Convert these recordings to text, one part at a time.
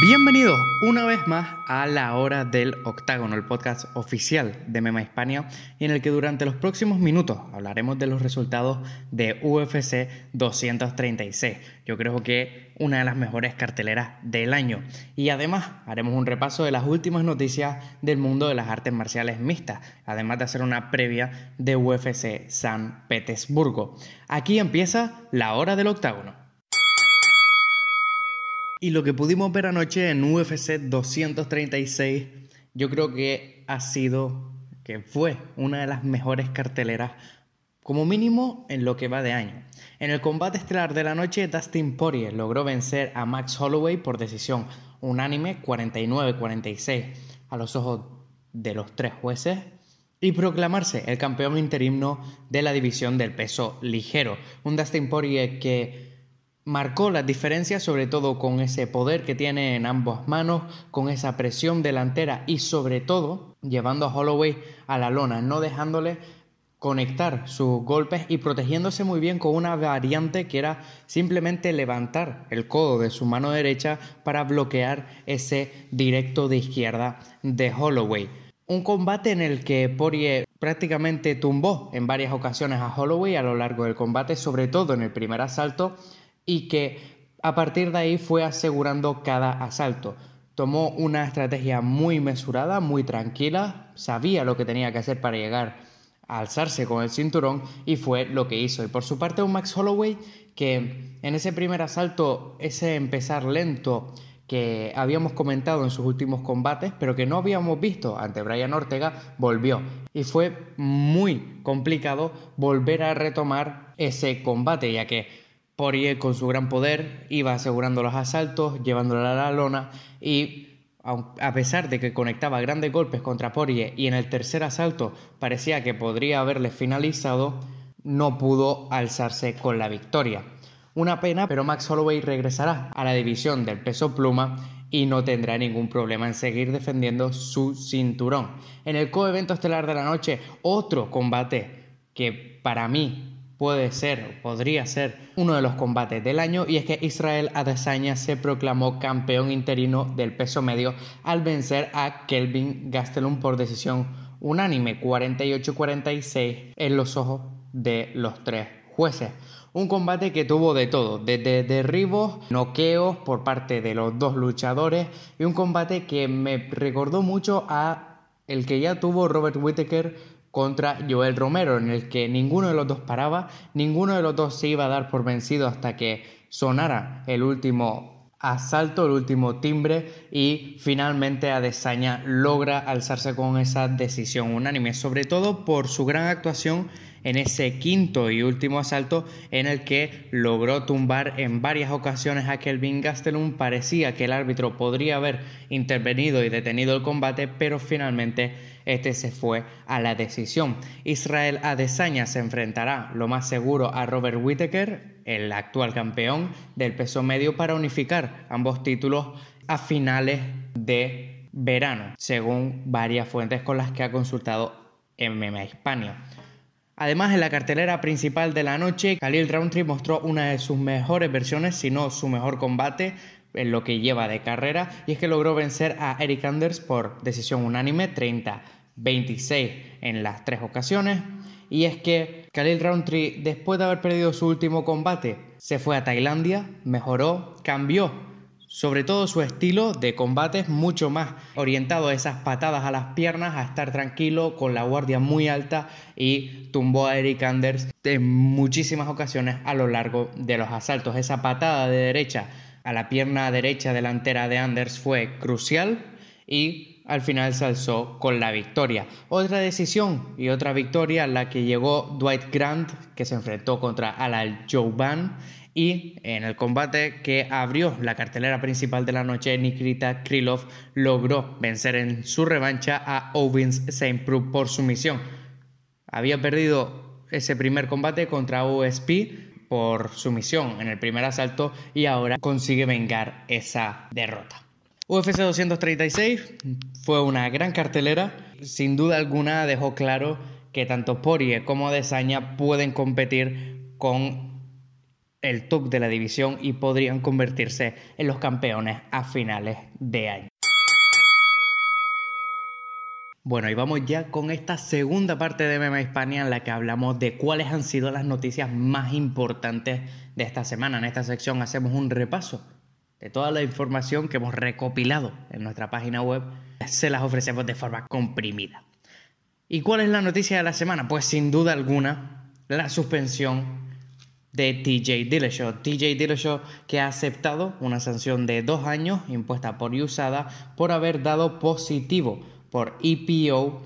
Bienvenidos una vez más a La Hora del Octágono, el podcast oficial de Mema Hispania, en el que durante los próximos minutos hablaremos de los resultados de UFC 236. Yo creo que una de las mejores carteleras del año. Y además haremos un repaso de las últimas noticias del mundo de las artes marciales mixtas, además de hacer una previa de UFC San Petersburgo. Aquí empieza La Hora del Octágono. Y lo que pudimos ver anoche en UFC 236, yo creo que ha sido, que fue una de las mejores carteleras, como mínimo en lo que va de año. En el combate estelar de la noche, Dustin Poirier logró vencer a Max Holloway por decisión unánime 49-46 a los ojos de los tres jueces y proclamarse el campeón interino de la división del peso ligero. Un Dustin Poirier que marcó las diferencias sobre todo con ese poder que tiene en ambas manos, con esa presión delantera y sobre todo llevando a Holloway a la lona, no dejándole conectar sus golpes y protegiéndose muy bien con una variante que era simplemente levantar el codo de su mano derecha para bloquear ese directo de izquierda de Holloway. Un combate en el que Poirier prácticamente tumbó en varias ocasiones a Holloway a lo largo del combate, sobre todo en el primer asalto, y que a partir de ahí fue asegurando cada asalto. Tomó una estrategia muy mesurada, muy tranquila, sabía lo que tenía que hacer para llegar a alzarse con el cinturón y fue lo que hizo. Y por su parte un Max Holloway que en ese primer asalto, ese empezar lento que habíamos comentado en sus últimos combates, pero que no habíamos visto ante Brian Ortega, volvió. Y fue muy complicado volver a retomar ese combate, ya que Poirier con su gran poder iba asegurando los asaltos, llevándola a la lona y a pesar de que conectaba grandes golpes contra Poirier y en el tercer asalto parecía que podría haberle finalizado, no pudo alzarse con la victoria. Una pena, pero Max Holloway regresará a la división del peso pluma y no tendrá ningún problema en seguir defendiendo su cinturón. En el coevento estelar de la noche, otro combate que para mí puede ser, podría ser uno de los combates del año y es que Israel Adesanya se proclamó campeón interino del peso medio al vencer a Kelvin Gastelum por decisión unánime 48-46 en los ojos de los tres jueces. Un combate que tuvo de todo, desde derribos, noqueos por parte de los dos luchadores y un combate que me recordó mucho a el que ya tuvo Robert Whittaker contra Joel Romero, en el que ninguno de los dos paraba, ninguno de los dos se iba a dar por vencido hasta que sonara el último asalto, el último timbre y finalmente Adesanya logra alzarse con esa decisión unánime, sobre todo por su gran actuación en ese quinto y último asalto en el que logró tumbar en varias ocasiones a Kelvin Gastelum. Parecía que el árbitro podría haber intervenido y detenido el combate, pero finalmente este se fue a la decisión. Israel Adesanya se enfrentará, lo más seguro, a Robert Whittaker, el actual campeón del peso medio, para unificar ambos títulos a finales de verano, según varias fuentes con las que ha consultado MMA Hispania. Además, en la cartelera principal de la noche, Khalil Roundtree mostró una de sus mejores versiones, si no su mejor combate, en lo que lleva de carrera, y es que logró vencer a Eric Anders por decisión unánime 30-26 en las tres ocasiones. Y es que Khalil Roundtree, después de haber perdido su último combate, se fue a Tailandia, mejoró, cambió sobre todo su estilo de combate es mucho más orientado a esas patadas a las piernas, a estar tranquilo, con la guardia muy alta y tumbó a Eric Anders en muchísimas ocasiones a lo largo de los asaltos. Esa patada de derecha a la pierna derecha delantera de Anders fue crucial y al final se alzó con la victoria. Otra decisión y otra victoria la que llegó Dwight Grant, que se enfrentó contra Alal Jouban y en el combate que abrió la cartelera principal de la noche, Nikita Krylov logró vencer en su revancha a Owens St. Preux por sumisión. Había perdido ese primer combate contra OSP por sumisión en el primer asalto y ahora consigue vengar esa derrota. UFC 236 fue una gran cartelera, sin duda alguna dejó claro que tanto Poirier como Adesanya pueden competir con el top de la división y podrían convertirse en los campeones a finales de año. Bueno, y vamos ya con esta segunda parte de MMA Hispania en la que hablamos de cuáles han sido las noticias más importantes de esta semana. En esta sección hacemos un repaso de toda la información que hemos recopilado en nuestra página web. Se las ofrecemos de forma comprimida. ¿Y cuál es la noticia de la semana? Pues sin duda alguna, la suspensión de TJ Dillashaw. TJ Dillashaw que ha aceptado una sanción de dos años impuesta por USADA por haber dado positivo por EPO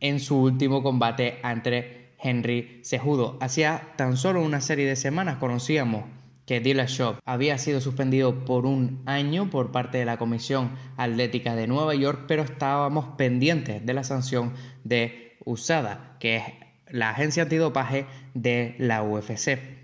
en su último combate ante Henry Cejudo. Hacía tan solo una serie de semanas conocíamos que Dillashaw había sido suspendido por un año por parte de la Comisión Atlética de Nueva York, pero estábamos pendientes de la sanción de USADA, que es la agencia antidopaje de la UFC.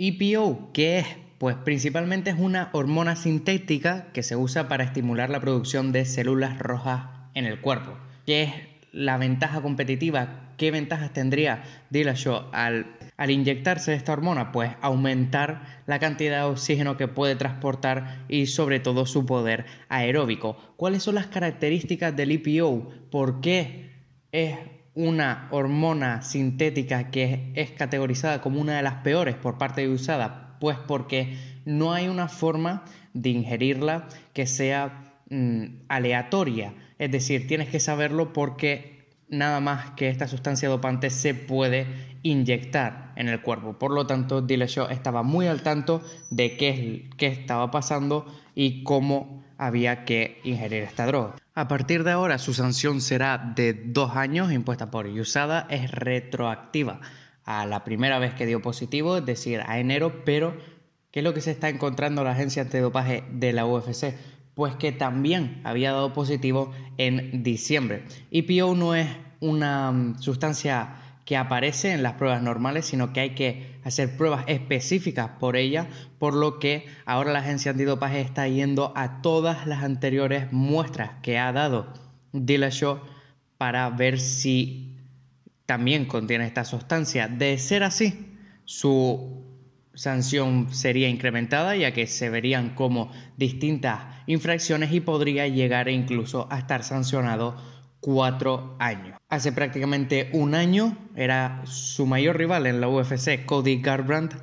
EPO, ¿qué es? Pues principalmente es una hormona sintética que se usa para estimular la producción de células rojas en el cuerpo. ¿Qué es la ventaja competitiva? ¿Qué ventajas tendría Dillashaw al, al inyectarse esta hormona? Pues aumentar la cantidad de oxígeno que puede transportar y sobre todo su poder aeróbico. ¿Cuáles son las características del EPO? ¿Por qué es una hormona sintética que es categorizada como una de las peores por parte de USADA? Pues porque no hay una forma de ingerirla que sea mm, aleatoria es decir, tienes que saberlo porque nada más que esta sustancia dopante se puede inyectar en el cuerpo. Por lo tanto, Dillashaw estaba muy al tanto de qué, qué estaba pasando y cómo había que ingerir esta droga. A partir de ahora, su sanción será de dos años impuesta por USADA, es retroactiva a la primera vez que dio positivo, es decir, a enero, pero ¿qué es lo que se está encontrando la agencia antidopaje de la UFC? pues que también había dado positivo en diciembre. EPO no es una mm, sustancia que aparece en las pruebas normales, sino que hay que hacer pruebas específicas por ella, por lo que ahora la agencia antidopaje está yendo a todas las anteriores muestras que ha dado Dillashaw para ver si también contiene esta sustancia. De ser así, su sanción sería incrementada ya que se verían como distintas infracciones y podría llegar incluso a estar sancionado cuatro años. Hace prácticamente un año era su mayor rival en la UFC, Cody Garbrandt,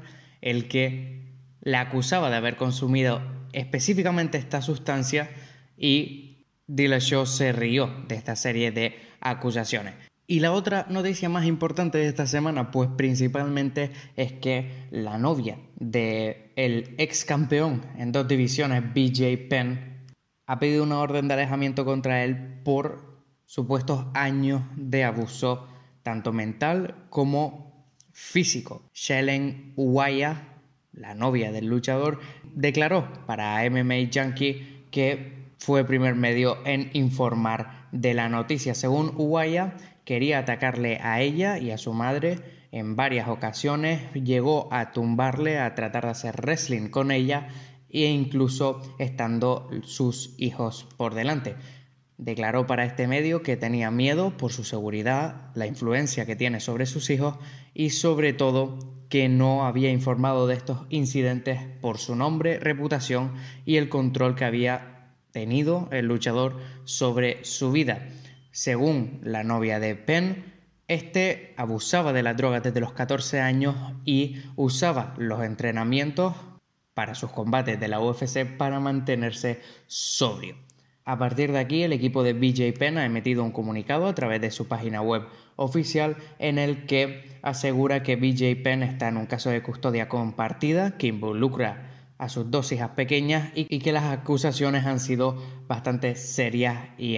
el que le acusaba de haber consumido específicamente esta sustancia y Dillashaw se rió de esta serie de acusaciones. Y la otra noticia más importante de esta semana, pues principalmente es que la novia del el ex campeón en dos divisiones, BJ Penn, ha pedido una orden de alejamiento contra él por supuestos años de abuso, tanto mental como físico. Shellen Uwaya, la novia del luchador, declaró para MMA Junkie que fue primer medio en informar de la noticia. Según Uwaya, quería atacarle a ella y a su madre en varias ocasiones, llegó a tumbarle, a tratar de hacer wrestling con ella e incluso estando sus hijos por delante. Declaró para este medio que tenía miedo por su seguridad, la influencia que tiene sobre sus hijos y sobre todo que no había informado de estos incidentes por su nombre, reputación y el control que había tenido el luchador sobre su vida. Según la novia de Penn, este abusaba de las drogas desde los 14 años y usaba los entrenamientos para sus combates de la UFC para mantenerse sobrio. A partir de aquí, el equipo de BJ Penn ha emitido un comunicado a través de su página web oficial en el que asegura que BJ Penn está en un caso de custodia compartida que involucra a sus dos hijas pequeñas y, que las acusaciones han sido bastante serias y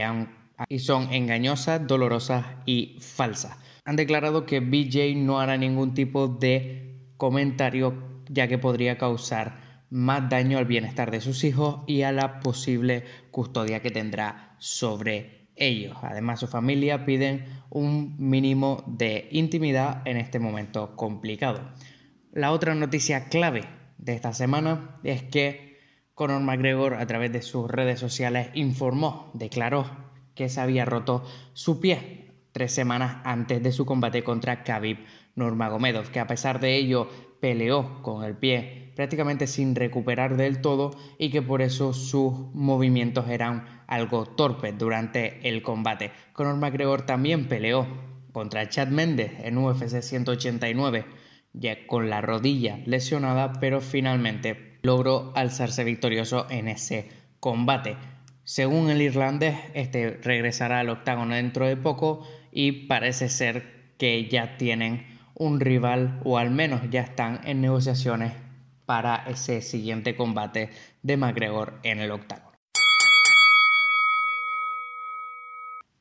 y son engañosas, dolorosas y falsas. Han declarado que BJ no hará ningún tipo de comentario ya que podría causar más daño al bienestar de sus hijos y a la posible custodia que tendrá sobre ellos. Además, su familia piden un mínimo de intimidad en este momento complicado. La otra noticia clave de esta semana es que Conor McGregor a través de sus redes sociales informó, declaró que se había roto su pie tres semanas antes de su combate contra Khabib Nurmagomedov, que a pesar de ello peleó con el pie prácticamente sin recuperar del todo y que por eso sus movimientos eran algo torpes durante el combate. Conor McGregor también peleó contra Chad Mendes en UFC 189 ya con la rodilla lesionada, pero finalmente logró alzarse victorioso en ese combate. Según el irlandés, este regresará al octágono dentro de poco y parece ser que ya tienen un rival o al menos ya están en negociaciones para ese siguiente combate de McGregor en el octágono.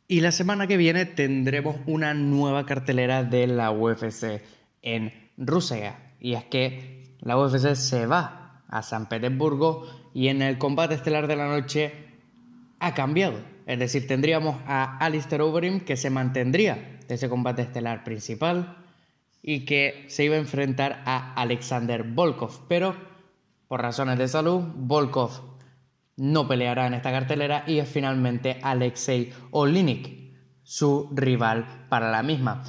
Y la semana que viene tendremos una nueva cartelera de la UFC en Rusia. Y es que la UFC se va a San Petersburgo y en el combate estelar de la noche ha cambiado. Es decir, tendríamos a Alistair Overeem que se mantendría de ese combate estelar principal y que se iba a enfrentar a Alexander Volkov. Pero por razones de salud, Volkov no peleará en esta cartelera y es finalmente Alexei Olinik, su rival para la misma.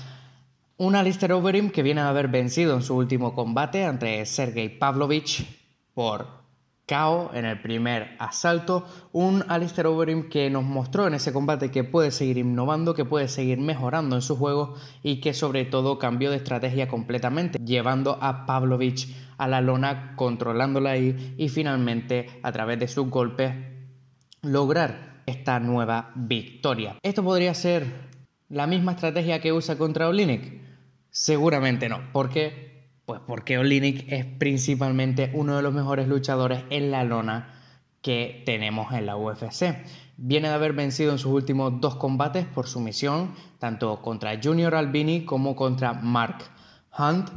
Un Alistair Overeem que viene a haber vencido en su último combate ante Sergei Pavlovich por KO en el primer asalto. Un Alistair Overeem que nos mostró en ese combate que puede seguir innovando, que puede seguir mejorando en su juego y que sobre todo cambió de estrategia completamente, llevando a Pavlovich a la lona, controlándola ahí y finalmente a través de sus golpes lograr esta nueva victoria. Esto podría ser la misma estrategia que usa contra Olinik Seguramente no. ¿Por qué? Pues porque Olinik es principalmente uno de los mejores luchadores en la lona que tenemos en la UFC. Viene de haber vencido en sus últimos dos combates por sumisión, tanto contra Junior Albini como contra Mark Hunt.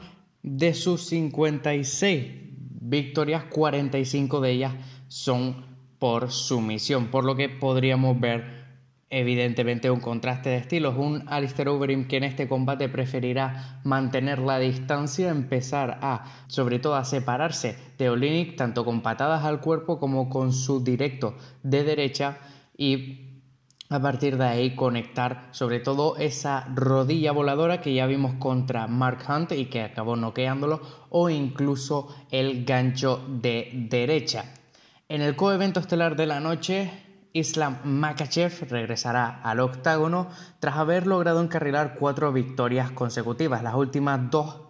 De sus 56 victorias, 45 de ellas son por sumisión, por lo que podríamos ver evidentemente un contraste de estilos. Un Alistair Overeem que en este combate preferirá mantener la distancia, empezar a, sobre todo, a separarse de Olinik, tanto con patadas al cuerpo como con su directo de derecha y a partir de ahí conectar sobre todo esa rodilla voladora que ya vimos contra Mark Hunt y que acabó noqueándolo o incluso el gancho de derecha. En el coevento estelar de la noche Islam Makachev regresará al octágono tras haber logrado encarrilar cuatro victorias consecutivas, las últimas dos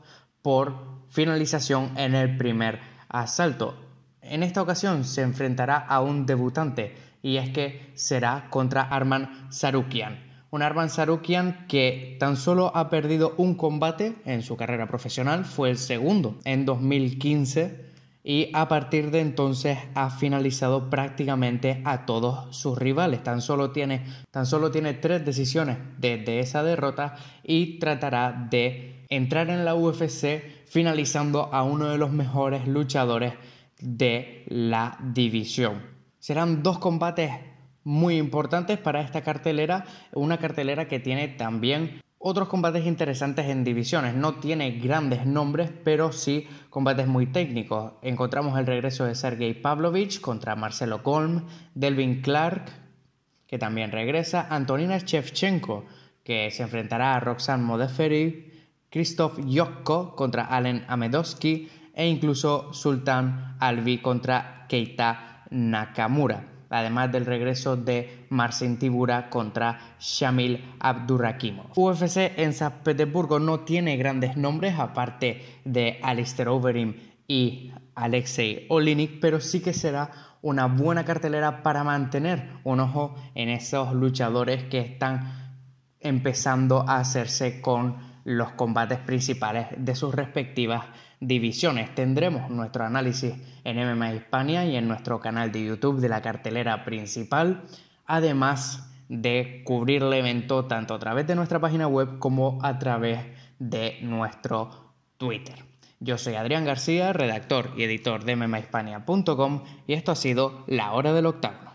por finalización en el primer asalto. En esta ocasión se enfrentará a un debutante y es que será contra Arman Sarukian. Un Arman Sarukian que tan solo ha perdido un combate en su carrera profesional, fue el segundo en 2015 y a partir de entonces ha finalizado prácticamente a todos sus rivales. Tan solo tiene, tan solo tiene tres decisiones desde esa derrota y tratará de entrar en la UFC finalizando a uno de los mejores luchadores de la división. Serán dos combates muy importantes para esta cartelera, una cartelera que tiene también otros combates interesantes en divisiones. No tiene grandes nombres, pero sí combates muy técnicos. Encontramos el regreso de Sergei Pavlovich contra Marcelo Kolm, Delvin Clark, que también regresa, Antonina Shevchenko, que se enfrentará a Roxanne Modeferi, Christoph Jokko contra Allen Amedowski e incluso Sultan Alvi contra Keita Nakamura además del regreso de Marcin Tibura contra Shamil Abdurrakimov. UFC en San Petersburgo no tiene grandes nombres aparte de Alistair Overeem y Alexei Olinik, pero sí que será una buena cartelera para mantener un ojo en esos luchadores que están empezando a hacerse con los combates principales de sus respectivas divisiones. Tendremos nuestro análisis en MMA Hispania y en nuestro canal de YouTube de la cartelera principal, además de cubrir el evento tanto a través de nuestra página web como a través de nuestro Twitter. Yo soy Adrián García, redactor y editor de MMAhispania.com y esto ha sido La Hora del Octágono.